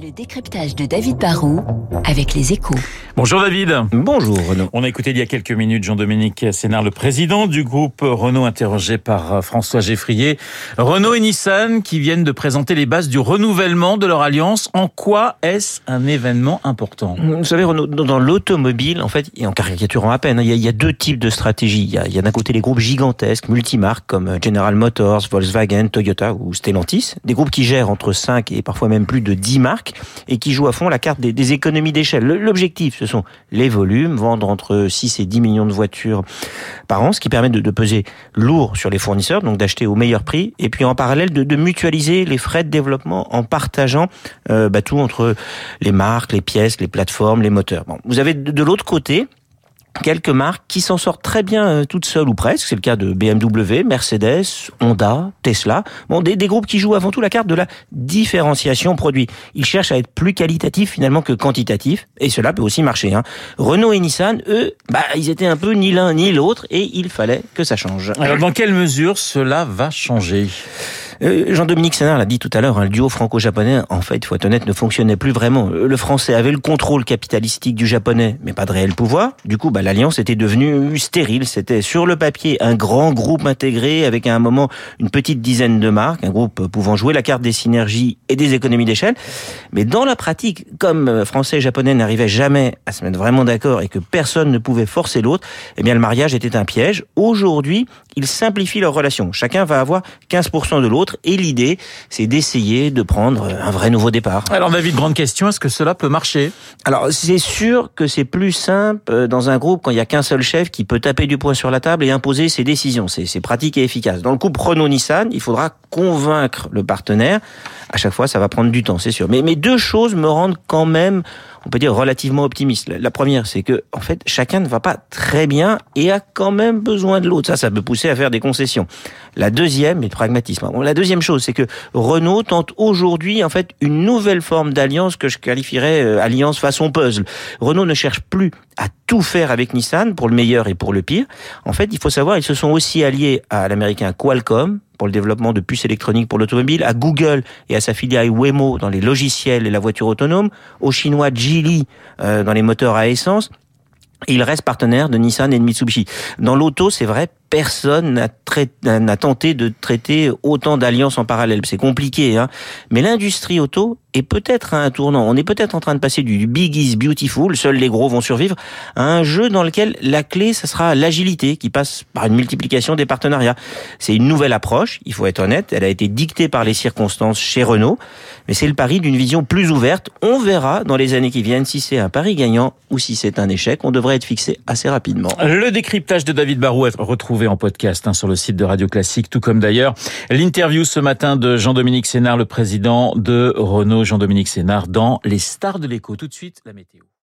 Le décryptage de David Barrault avec les échos. Bonjour David. Bonjour Renaud. On a écouté il y a quelques minutes Jean-Dominique Sénard, le président du groupe Renault, interrogé par François Geffrier. Renault et Nissan qui viennent de présenter les bases du renouvellement de leur alliance. En quoi est-ce un événement important? Vous savez Renault, dans l'automobile, en fait, et en caricaturant à peine, hein, il y a, deux types de stratégies. Il y a, il y a d'un côté les groupes gigantesques, multimarques comme General Motors, Volkswagen, Toyota ou Stellantis. Des groupes qui gèrent entre 5 et parfois même plus de 10 marques et qui joue à fond la carte des, économies d'échelle. L'objectif, ce sont les volumes, vendre entre 6 et 10 millions de voitures par an, ce qui permet de, peser lourd sur les fournisseurs, donc d'acheter au meilleur prix, et puis en parallèle de, mutualiser les frais de développement en partageant euh, bah, tout entre les marques, les pièces, les plateformes, les moteurs. Bon, vous avez de l'autre côté quelques marques qui s'en sortent très bien euh, toutes seules ou presque. C'est le cas de BMW, Mercedes, Honda, Tesla. Bon, des, groupes qui jouent avant tout la carte de la différenciation produit. Ils cherchent à être plus qualitatifs finalement que quantitatifs, et cela peut aussi marcher. Hein. Renault et Nissan, eux, bah, ils étaient un peu ni l'un ni l'autre, et il fallait que ça change. Alors, dans quelle mesure cela va changer? Euh, Jean-Dominique Sénard l'a dit tout à l'heure, hein, le duo franco-japonais, en fait, il faut être honnête, ne fonctionnait plus vraiment. Le français avait le contrôle capitalistique du japonais, mais pas de réel pouvoir. Du coup, bah, l'alliance était devenue stérile. C'était sur le papier un grand groupe intégré avec à un moment une petite dizaine de marques, un groupe pouvant jouer la carte des synergies et des économies d'échelle. Mais dans la pratique, comme euh, français et japonais n'arrivaient jamais à se mettre vraiment d'accord et que personne ne pouvait forcer l'autre, eh bien le mariage était un piège. Aujourd'hui, ils simplifient leurs relations. Chacun va avoir 15% de l'autre et l'idée, c'est d'essayer de prendre un vrai nouveau départ. Alors David, grande question, est-ce que cela peut marcher? Alors c'est sûr que c'est plus simple dans un groupe quand il y a qu'un seul chef qui peut taper du poing sur la table et imposer ses décisions. C'est pratique et efficace. Dans le couple Renault-Nissan, il faudra convaincre le partenaire. À chaque fois, ça va prendre du temps, c'est sûr. Mais, mais deux choses me rendent quand même on peut dire relativement optimiste. La première, c'est que en fait, chacun ne va pas très bien et a quand même besoin de l'autre. Ça, ça peut pousser à faire des concessions. La deuxième, est le pragmatisme. Bon, la deuxième chose, c'est que Renault tente aujourd'hui en fait une nouvelle forme d'alliance que je qualifierais euh, alliance façon puzzle. Renault ne cherche plus à tout faire avec Nissan pour le meilleur et pour le pire. En fait, il faut savoir, ils se sont aussi alliés à l'américain Qualcomm pour le développement de puces électroniques pour l'automobile, à Google et à sa filiale Waymo dans les logiciels et la voiture autonome, au chinois Geely euh, dans les moteurs à essence. Il reste partenaire de Nissan et de Mitsubishi. Dans l'auto, c'est vrai, personne n'a tenté de traiter autant d'alliances en parallèle. C'est compliqué, hein. Mais l'industrie auto est peut-être à un tournant. On est peut-être en train de passer du big is beautiful, seuls les gros vont survivre, à un jeu dans lequel la clé, ça sera l'agilité qui passe par une multiplication des partenariats. C'est une nouvelle approche, il faut être honnête. Elle a été dictée par les circonstances chez Renault, mais c'est le pari d'une vision plus ouverte. On verra dans les années qui viennent si c'est un pari gagnant ou si c'est un échec. On devrait être fixé assez rapidement. Le décryptage de David Barou est retrouvé en podcast hein, sur le site de Radio Classique, tout comme d'ailleurs l'interview ce matin de Jean-Dominique Sénard, le président de Renault. Jean-Dominique Sénard dans Les Stars de l'écho. Tout de suite, la météo.